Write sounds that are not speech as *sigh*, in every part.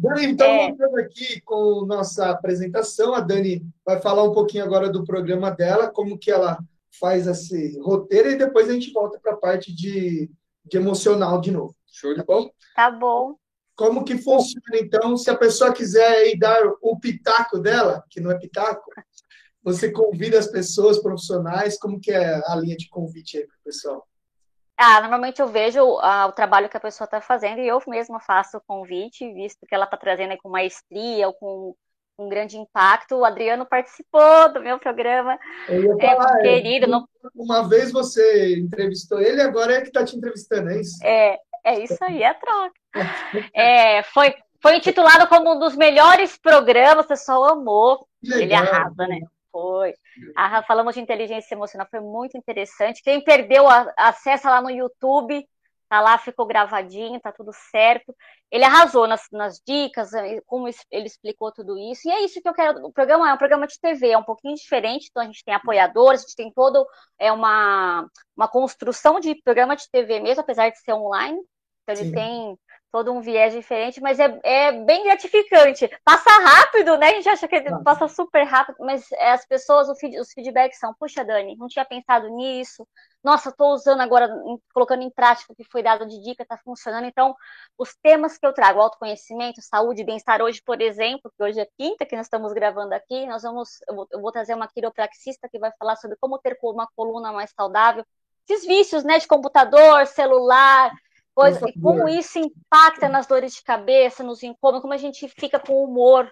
Dani, então, é... voltando aqui com nossa apresentação, a Dani vai falar um pouquinho agora do programa dela, como que ela faz esse roteiro, e depois a gente volta para a parte de, de emocional de novo. Show de bola? Tá bom. Como que funciona, então, se a pessoa quiser ir dar o pitaco dela, que não é pitaco, você convida as pessoas profissionais, como que é a linha de convite aí para o pessoal? Ah, normalmente eu vejo ah, o trabalho que a pessoa está fazendo e eu mesma faço o convite, visto que ela está trazendo com maestria ou com um grande impacto. O Adriano participou do meu programa. Eu ia falar, é, querido. Não... Uma vez você entrevistou ele, agora é que está te entrevistando, é isso? É, é isso aí, é troca. *laughs* É, foi, foi intitulado como um dos melhores programas, o pessoal amou. Ele arrasa, né? Foi. Ah, falamos de inteligência emocional, foi muito interessante. Quem perdeu, acessa lá no YouTube, tá lá, ficou gravadinho, tá tudo certo. Ele arrasou nas, nas dicas, eh, como ele explicou tudo isso. E é isso que eu quero. O programa é um programa de TV, é um pouquinho diferente, então a gente tem apoiadores, a gente tem todo é uma, uma construção de programa de TV mesmo, apesar de ser online. Então ele Sim. tem todo um viés diferente, mas é, é bem gratificante. Passa rápido, né? A gente acha que passa super rápido, mas as pessoas, os feedbacks são, puxa, Dani, não tinha pensado nisso. Nossa, estou usando agora, colocando em prática o que foi dado de dica, está funcionando. Então, os temas que eu trago, autoconhecimento, saúde, bem-estar, hoje, por exemplo, que hoje é quinta, que nós estamos gravando aqui, nós vamos, eu vou, eu vou trazer uma quiropraxista que vai falar sobre como ter uma coluna mais saudável, esses vícios, né, de computador, celular, coisa, e como isso impacta nas dores de cabeça, nos incômodos, como a gente fica com o humor.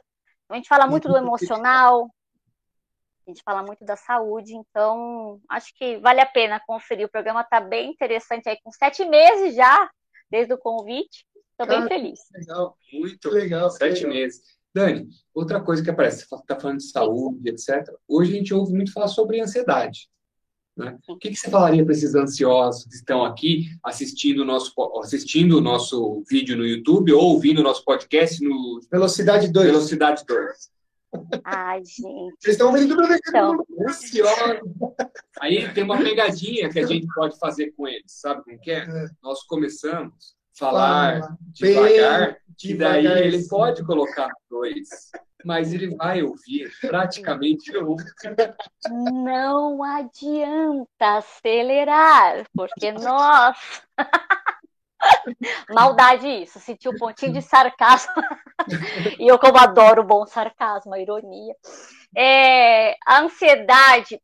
A gente fala muito do emocional, a gente fala muito da saúde, então acho que vale a pena conferir. O programa está bem interessante aí, com sete meses já, desde o convite. Estou bem feliz. Legal, muito legal. Sete legal. meses. Dani, outra coisa que aparece, você está falando de saúde, etc. Hoje a gente ouve muito falar sobre ansiedade. Né? O que, que você falaria para esses ansiosos que estão aqui assistindo o nosso, assistindo o nosso vídeo no YouTube ou ouvindo o nosso podcast no Velocidade 2? Velocidade 2. Ai, gente. Vocês estão vendo então. Aí tem uma pegadinha que a gente pode fazer com eles, sabe como que é? é. Nós começamos a falar Fala, devagar, e daí ele pode colocar dois mas ele vai ouvir praticamente o Não adianta acelerar, porque nós. *laughs* Maldade isso, sentiu um pontinho de sarcasmo. *laughs* e eu, como adoro o bom sarcasmo, a ironia. É, a ansiedade,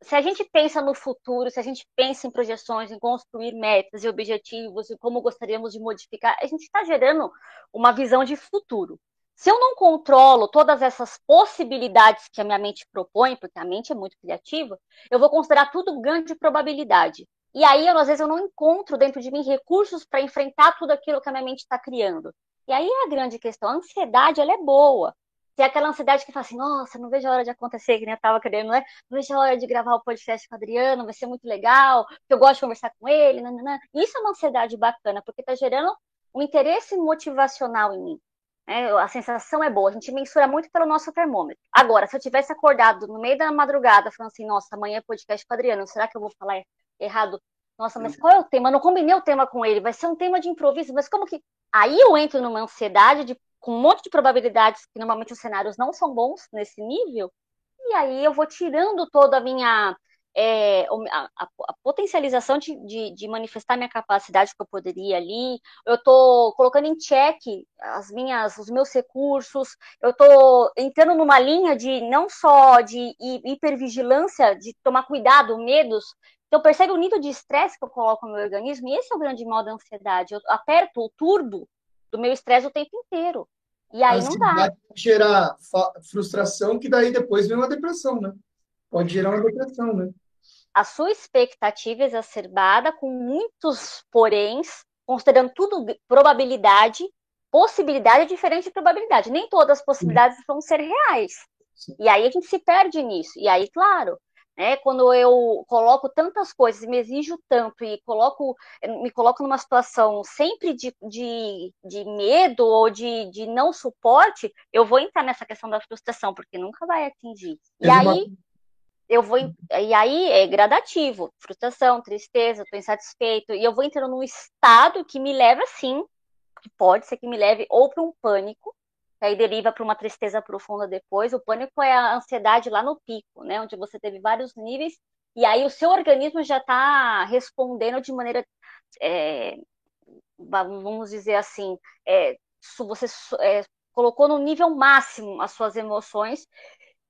se a gente pensa no futuro, se a gente pensa em projeções, em construir metas e objetivos e como gostaríamos de modificar, a gente está gerando uma visão de futuro. Se eu não controlo todas essas possibilidades que a minha mente propõe, porque a mente é muito criativa, eu vou considerar tudo ganho de probabilidade. E aí, eu, às vezes, eu não encontro dentro de mim recursos para enfrentar tudo aquilo que a minha mente está criando. E aí é a grande questão. A ansiedade, ela é boa. Tem aquela ansiedade que fala assim, nossa, não vejo a hora de acontecer, que nem eu estava querendo, né? Não vejo a hora de gravar o podcast com o Adriano, vai ser muito legal, eu gosto de conversar com ele. Nanana. Isso é uma ansiedade bacana, porque está gerando um interesse motivacional em mim. Né? A sensação é boa, a gente mensura muito pelo nosso termômetro. Agora, se eu tivesse acordado no meio da madrugada falando assim, nossa, amanhã é podcast com o Adriano, será que eu vou falar errado? Nossa, mas qual é o tema? Eu não combinei o tema com ele, vai ser um tema de improviso, mas como que. Aí eu entro numa ansiedade de, com um monte de probabilidades, que normalmente os cenários não são bons nesse nível, e aí eu vou tirando toda a minha é, a, a, potencialização de, de, de, manifestar minha capacidade que eu poderia ali, eu estou colocando em xeque as minhas, os meus recursos, eu estou entrando numa linha de não só de hipervigilância, de tomar cuidado, medos, então percebe o nível de estresse que eu coloco no meu organismo, e esse é o grande mal da ansiedade, eu aperto o turbo do meu estresse o tempo inteiro, e aí não dá. gerar frustração, que daí depois vem uma depressão, né? Pode gerar uma depressão, né? A sua expectativa exacerbada, com muitos poréns, considerando tudo probabilidade, possibilidade é diferente de probabilidade. Nem todas as possibilidades vão ser reais. E aí a gente se perde nisso. E aí, claro, né, quando eu coloco tantas coisas, me exijo tanto e coloco, me coloco numa situação sempre de, de, de medo ou de, de não suporte, eu vou entrar nessa questão da frustração, porque nunca vai atingir. E aí eu vou e aí é gradativo, frustração, tristeza, estou insatisfeito e eu vou entrando num estado que me leva assim pode ser que me leve ou para um pânico, que aí deriva para uma tristeza profunda depois. O pânico é a ansiedade lá no pico, né? Onde você teve vários níveis, e aí o seu organismo já está respondendo de maneira, é, vamos dizer assim, é, você é, colocou no nível máximo as suas emoções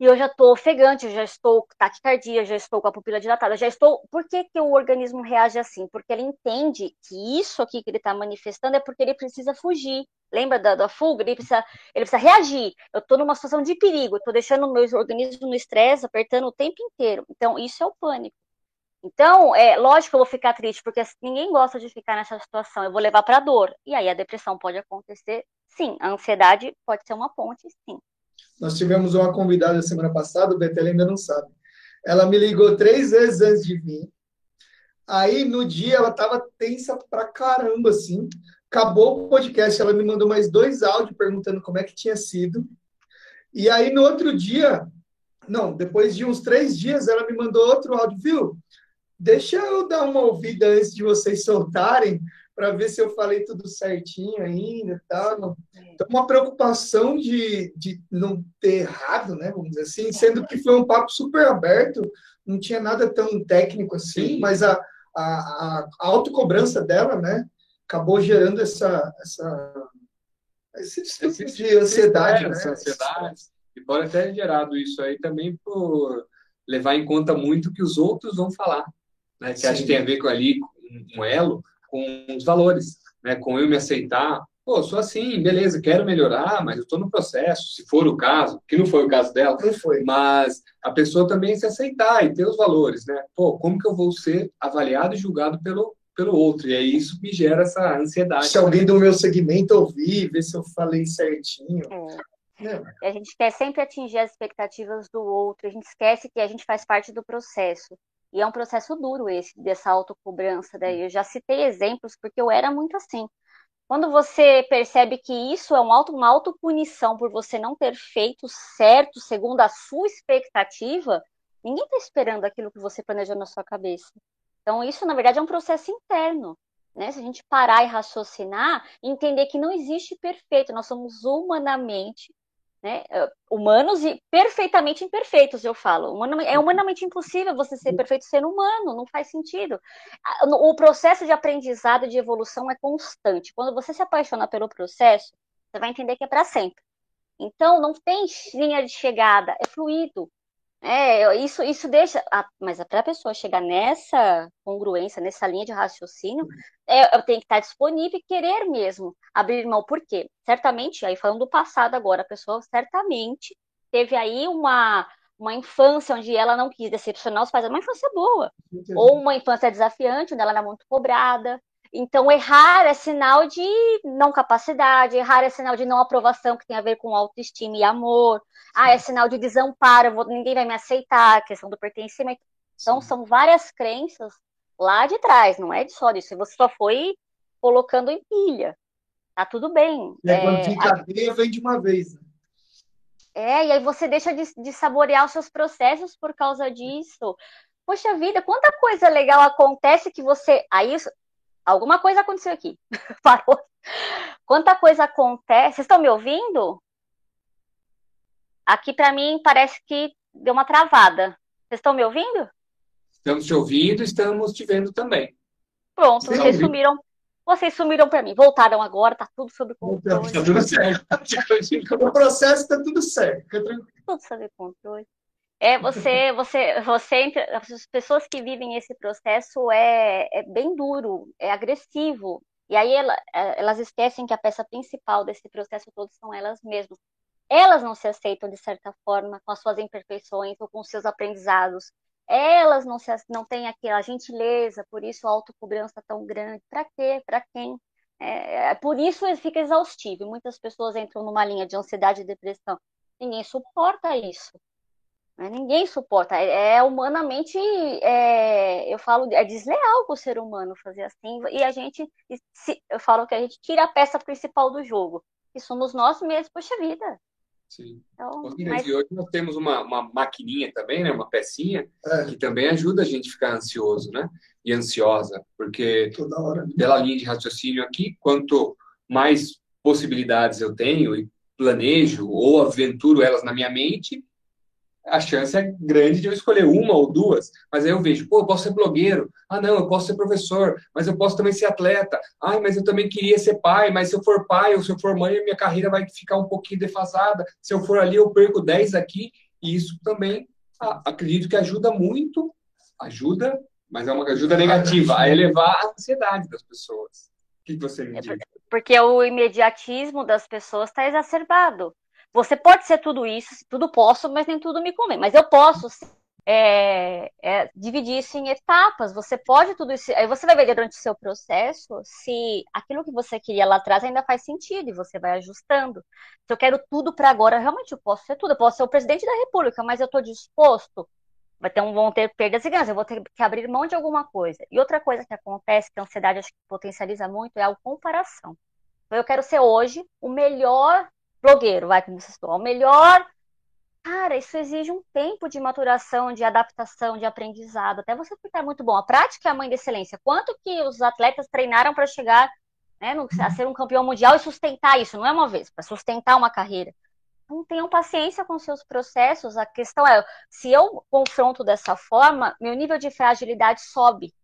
e eu já estou ofegante, já estou taquicardia, já estou com a pupila dilatada, já estou. Por que, que o organismo reage assim? Porque ele entende que isso aqui que ele está manifestando é porque ele precisa fugir. Lembra da, da fuga? Ele precisa, ele precisa reagir. Eu estou numa situação de perigo, estou deixando o meu organismo no estresse, apertando o tempo inteiro. Então, isso é o pânico. Então, é lógico que eu vou ficar triste, porque ninguém gosta de ficar nessa situação. Eu vou levar para dor. E aí a depressão pode acontecer, sim. A ansiedade pode ser uma ponte, sim. Nós tivemos uma convidada semana passada, o Betel ainda não sabe. Ela me ligou três vezes antes de vir. Aí, no dia, ela estava tensa pra caramba, assim. Acabou o podcast, ela me mandou mais dois áudios perguntando como é que tinha sido. E aí, no outro dia, não, depois de uns três dias, ela me mandou outro áudio, viu? Deixa eu dar uma ouvida antes de vocês soltarem, para ver se eu falei tudo certinho ainda, tal. Então, uma preocupação de, de não ter errado, né, vamos dizer assim, sendo que foi um papo super aberto, não tinha nada tão técnico assim, mas a, a, a autocobrança dela, né, acabou gerando essa, essa esse tipo de ansiedade, né? ansiedade. E pode até ter gerado isso aí também por levar em conta muito o que os outros vão falar, né? Que Sim. acho que tem a ver com ali um elo com os valores, né? Com eu me aceitar, pô, sou assim, beleza, quero melhorar, mas eu estou no processo, se for o caso, que não foi o caso dela, não foi. mas a pessoa também se aceitar e ter os valores, né? Pô, como que eu vou ser avaliado e julgado pelo pelo outro, e aí isso me gera essa ansiedade. Se alguém do meu segmento ouvir, ver se eu falei certinho. É. A gente quer sempre atingir as expectativas do outro, a gente esquece que a gente faz parte do processo. E é um processo duro esse, dessa autocobrança. Daí eu já citei exemplos, porque eu era muito assim. Quando você percebe que isso é um auto, uma autopunição por você não ter feito certo segundo a sua expectativa, ninguém está esperando aquilo que você planejou na sua cabeça. Então, isso, na verdade, é um processo interno. Né? Se a gente parar e raciocinar, entender que não existe perfeito, nós somos humanamente né? Humanos e perfeitamente imperfeitos, eu falo. É humanamente impossível você ser perfeito sendo humano, não faz sentido. O processo de aprendizado e de evolução é constante. Quando você se apaixona pelo processo, você vai entender que é para sempre. Então, não tem linha de chegada, é fluido. É, isso, isso deixa. mas para a pessoa chegar nessa congruência, nessa linha de raciocínio, é, eu tenho que estar disponível e querer mesmo abrir mão. Por quê? Certamente, aí falando do passado agora, a pessoa certamente teve aí uma, uma infância onde ela não quis decepcionar os pais, uma infância boa. Ou uma infância desafiante, onde ela era muito cobrada, então, errar é sinal de não capacidade, errar é sinal de não aprovação, que tem a ver com autoestima e amor. Ah, é sinal de desamparo, vou, ninguém vai me aceitar, questão do pertencimento. Então, Sim. são várias crenças lá de trás, não é só disso. Você só foi colocando em pilha. Tá tudo bem. E é, quando fica a... vem de uma vez. Né? É, e aí você deixa de, de saborear os seus processos por causa disso. Poxa vida, quanta coisa legal acontece que você. Aí alguma coisa aconteceu aqui. *laughs* Parou. Quanta coisa acontece. Vocês estão me ouvindo? Aqui para mim parece que deu uma travada. Vocês estão me ouvindo? Estamos te ouvindo, estamos te vendo também. Pronto, vocês sumiram. Vocês sumiram para mim. Voltaram agora, tá tudo sob controle. Tá tudo certo. *laughs* o processo tá tudo certo. Tudo sob controle. É, você, você, você, as pessoas que vivem esse processo é, é bem duro, é agressivo. E aí ela, é, elas esquecem que a peça principal desse processo todo são elas mesmas. Elas não se aceitam de certa forma com as suas imperfeições ou com seus aprendizados. Elas não, se, não têm aquela gentileza, por isso a autocobrança tão grande. Para quê? Para quem? É, é, por isso fica exaustivo. Muitas pessoas entram numa linha de ansiedade e depressão. Ninguém suporta isso. Ninguém suporta. É, é humanamente, é, eu falo, é desleal com o ser humano fazer assim. E a gente, eu falo que a gente tira a peça principal do jogo, que somos nós mesmos, poxa vida. Sim. Então, mas... E hoje nós temos uma, uma maquininha também, né? uma pecinha, é. que também ajuda a gente a ficar ansioso, né? E ansiosa, porque hora, né? pela linha de raciocínio aqui, quanto mais possibilidades eu tenho e planejo ou aventuro elas na minha mente, a chance é grande de eu escolher uma ou duas, mas aí eu vejo, pô, eu posso ser blogueiro, ah, não, eu posso ser professor, mas eu posso também ser atleta, ai, mas eu também queria ser pai, mas se eu for pai ou se eu for mãe, a minha carreira vai ficar um pouquinho defasada, se eu for ali, eu perco 10 aqui, e isso também, ah, acredito que ajuda muito, ajuda, mas é uma ajuda negativa, a elevar a ansiedade das pessoas. O que você me é diz? Porque o imediatismo das pessoas está exacerbado. Você pode ser tudo isso, tudo posso, mas nem tudo me convém. Mas eu posso é, é, dividir isso em etapas. Você pode tudo isso. Aí você vai ver durante o seu processo se aquilo que você queria lá atrás ainda faz sentido e você vai ajustando. Se eu quero tudo para agora, realmente eu posso ser tudo. Eu posso ser o presidente da República, mas eu estou disposto. Vai ter um, vão ter perdas e ganhos. Eu vou ter que abrir mão de alguma coisa. E outra coisa que acontece, que a ansiedade acho que potencializa muito, é a comparação. Então, eu quero ser hoje o melhor blogueiro, vai como vocês estão, melhor. Cara, isso exige um tempo de maturação, de adaptação, de aprendizado, até você ficar muito bom. A prática é a mãe da excelência. Quanto que os atletas treinaram para chegar né, no, a ser um campeão mundial e sustentar isso? Não é uma vez, para sustentar uma carreira. Então, tenham paciência com seus processos. A questão é, se eu confronto dessa forma, meu nível de fragilidade sobe.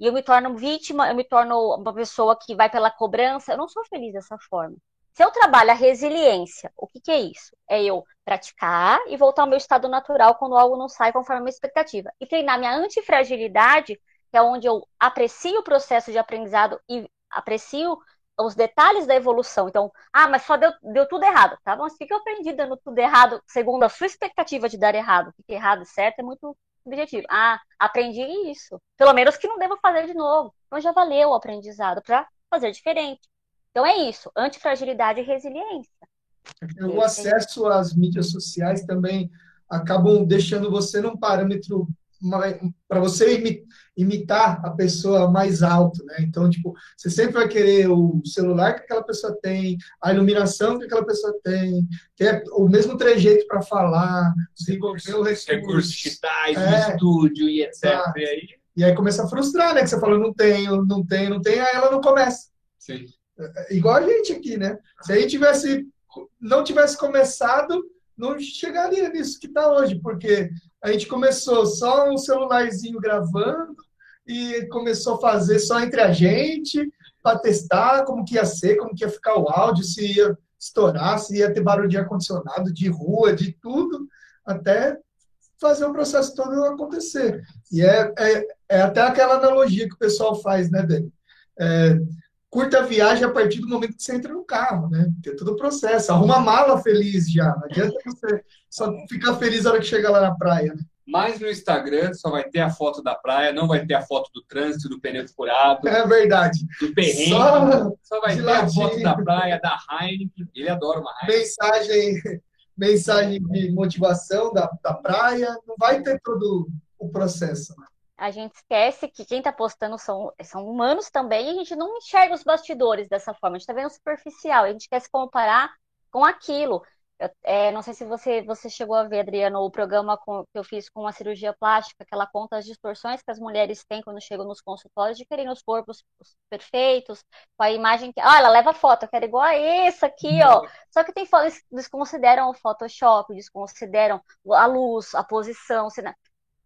E eu me torno vítima, eu me torno uma pessoa que vai pela cobrança. Eu não sou feliz dessa forma. Se eu trabalho a resiliência, o que, que é isso? É eu praticar e voltar ao meu estado natural quando algo não sai conforme a minha expectativa. E treinar minha antifragilidade, que é onde eu aprecio o processo de aprendizado e aprecio os detalhes da evolução. Então, ah, mas só deu, deu tudo errado, tá? Mas o que eu aprendi dando tudo errado, segundo a sua expectativa de dar errado? O que é errado e certo é muito subjetivo. Ah, aprendi isso. Pelo menos que não devo fazer de novo. Então já valeu o aprendizado para fazer diferente. Então é isso, antifragilidade e resiliência. O acesso às mídias sociais também acabam deixando você num parâmetro para você imitar a pessoa mais alto, né? Então, tipo, você sempre vai querer o celular que aquela pessoa tem, a iluminação que aquela pessoa tem, ter o mesmo trejeito para falar, desenvolver o recurso. Recursos digitais, é, estúdio e etc. E aí? e aí começa a frustrar, né? Que você fala, não tenho, não tenho, não tenho, aí ela não começa. Sim. Igual a gente aqui, né? Se a gente tivesse, não tivesse começado, não chegaria nisso que está hoje, porque a gente começou só um celularzinho gravando e começou a fazer só entre a gente para testar como que ia ser, como que ia ficar o áudio, se ia estourar, se ia ter barulho de ar-condicionado, de rua, de tudo, até fazer o processo todo acontecer. E é, é, é até aquela analogia que o pessoal faz, né, Dani? É, curta a viagem a partir do momento que você entra no carro, né? Tem todo o processo. Arruma a mala feliz já. Não adianta você só ficar feliz na hora que chegar lá na praia, né? Mas no Instagram só vai ter a foto da praia, não vai ter a foto do trânsito, do pneu furado. É verdade. Do perrengue. Só, só vai ter ladinho. a foto da praia, da Heineken. Ele adora uma Heineken. Mensagem, mensagem de motivação da, da praia. Não vai ter todo o processo. Né? A gente esquece que quem está postando são, são humanos também e a gente não enxerga os bastidores dessa forma, a gente está vendo superficial, a gente quer se comparar com aquilo. Eu, é, não sei se você, você chegou a ver, Adriano, o programa com, que eu fiz com a cirurgia plástica, que ela conta as distorções que as mulheres têm quando chegam nos consultórios de querem os corpos perfeitos, com a imagem que. Ah, ela leva foto, eu quero igual a essa aqui, ó. Só que tem fotos, desconsideram o Photoshop, desconsideram a luz, a posição.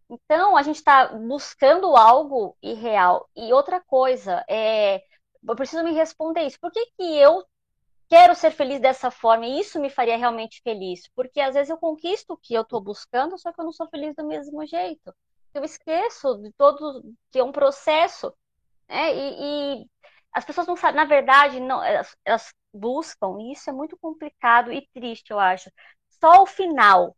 Então, a gente está buscando algo irreal. E outra coisa, é, eu preciso me responder isso. Por que, que eu quero ser feliz dessa forma e isso me faria realmente feliz? Porque às vezes eu conquisto o que eu estou buscando, só que eu não sou feliz do mesmo jeito. Eu esqueço de todo que é um processo. Né? E, e as pessoas não sabem, na verdade, não, elas, elas buscam, e isso é muito complicado e triste, eu acho. Só o final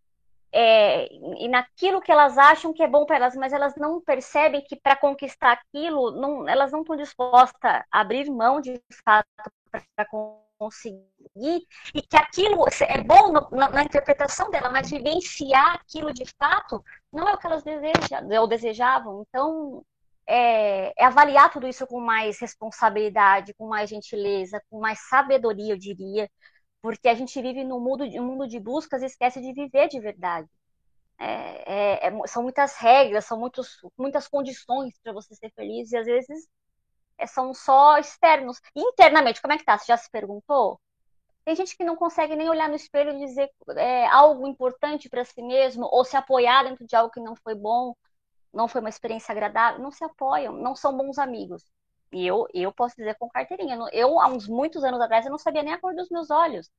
é, e naquilo que elas acham que é bom para elas, mas elas não percebem que para conquistar aquilo, não, elas não estão dispostas a abrir mão de fato para conseguir, e que aquilo é bom no, na, na, interpretação dela, mas vivenciar aquilo de fato não é o que elas desejam, ou desejavam. Então, é, é, avaliar tudo isso com mais responsabilidade, com mais gentileza, com mais sabedoria, eu diria, porque a gente vive num mundo, um mundo de buscas e esquece de viver de verdade. É, é, é são muitas regras, são muitos, muitas condições para você ser feliz e às vezes é, são só externos. Internamente, como é que tá? Você já se perguntou? Tem gente que não consegue nem olhar no espelho e dizer é, algo importante para si mesmo, ou se apoiar dentro de algo que não foi bom, não foi uma experiência agradável, não se apoiam, não são bons amigos. E eu, eu posso dizer com carteirinha, eu, há uns muitos anos atrás, eu não sabia nem a cor dos meus olhos,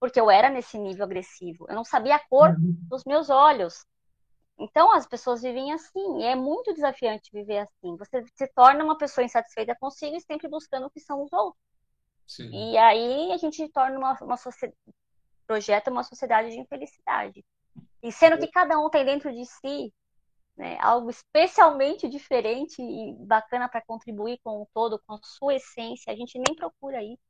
porque eu era nesse nível agressivo, eu não sabia a cor uhum. dos meus olhos. Então, as pessoas vivem assim, e é muito desafiante viver assim. Você se torna uma pessoa insatisfeita consigo e sempre buscando o que são os outros. Sim. E aí a gente torna uma, uma sociedade, projeta uma sociedade de infelicidade. E sendo que cada um tem dentro de si né, algo especialmente diferente e bacana para contribuir com o todo, com a sua essência, a gente nem procura isso.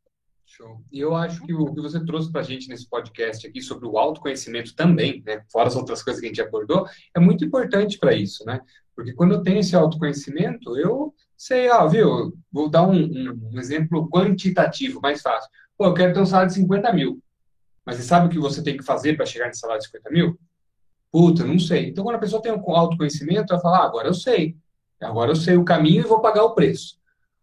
Show. E eu acho que o que você trouxe para a gente nesse podcast aqui sobre o autoconhecimento também, né, fora as outras coisas que a gente abordou, é muito importante para isso, né? Porque quando eu tenho esse autoconhecimento, eu sei, ah, viu, vou dar um, um, um exemplo quantitativo, mais fácil. Pô, eu quero ter um salário de 50 mil. Mas você sabe o que você tem que fazer para chegar nesse salário de 50 mil? Puta, não sei. Então, quando a pessoa tem um autoconhecimento, ela fala, ah, agora eu sei. Agora eu sei o caminho e vou pagar o preço.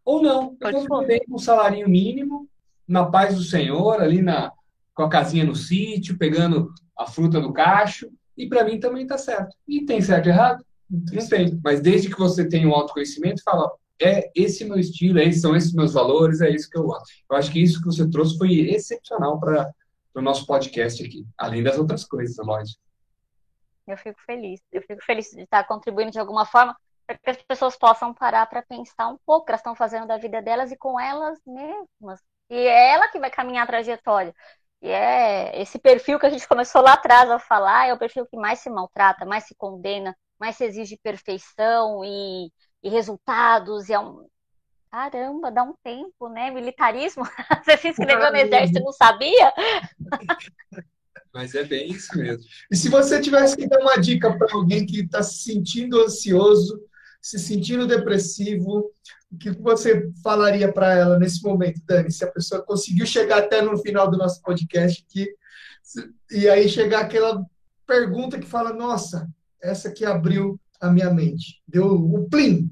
Ou não, eu vou viver com um salário mínimo, na paz do Senhor, ali na, com a casinha no sítio, pegando a fruta do cacho, e para mim também está certo. E tem certo e errado? Não tem. Mas desde que você tenha um autoconhecimento, fala, é esse meu estilo, é, são esses meus valores, é isso que eu gosto. Eu acho que isso que você trouxe foi excepcional para o nosso podcast aqui, além das outras coisas, lógico. Eu fico feliz. Eu fico feliz de estar contribuindo de alguma forma para que as pessoas possam parar para pensar um pouco o que elas estão fazendo da vida delas e com elas mesmas. E é ela que vai caminhar a trajetória. E é esse perfil que a gente começou lá atrás a falar, é o perfil que mais se maltrata, mais se condena, mais se exige perfeição e, e resultados. E é um... Caramba, dá um tempo, né? Militarismo. *laughs* Você se inscreveu no exército e não sabia? *laughs* Mas é bem isso mesmo. E se você tivesse que dar uma dica para alguém que está se sentindo ansioso, se sentindo depressivo, o que você falaria para ela nesse momento, Dani? Se a pessoa conseguiu chegar até no final do nosso podcast aqui, e aí chegar aquela pergunta que fala: Nossa, essa que abriu a minha mente, deu o plim.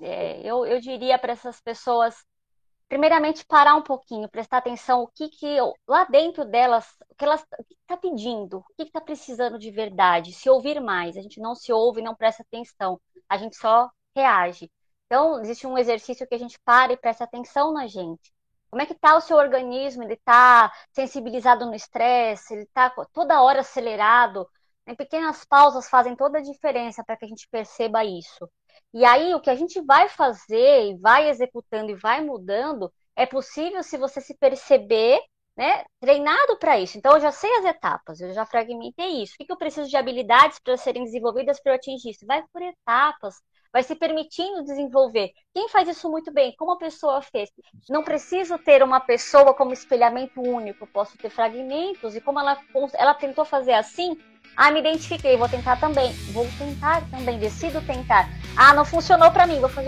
É, eu, eu diria para essas pessoas, primeiramente, parar um pouquinho, prestar atenção o que, que lá dentro delas, o que elas está pedindo, o que está precisando de verdade, se ouvir mais. A gente não se ouve, não presta atenção, a gente só reage. Então, existe um exercício que a gente para e presta atenção na gente. Como é que está o seu organismo? Ele está sensibilizado no estresse? Ele está toda hora acelerado? Em pequenas pausas fazem toda a diferença para que a gente perceba isso. E aí, o que a gente vai fazer, e vai executando e vai mudando, é possível se você se perceber né, treinado para isso. Então, eu já sei as etapas, eu já fragmentei isso. O que, eu preciso de habilidades para serem desenvolvidas para eu atingir isso? Vai por etapas vai se permitindo desenvolver. Quem faz isso muito bem? Como a pessoa fez? Não preciso ter uma pessoa como espelhamento único, posso ter fragmentos, e como ela, ela tentou fazer assim, ah, me identifiquei, vou tentar também. Vou tentar também, decido tentar. Ah, não funcionou para mim, vou fazer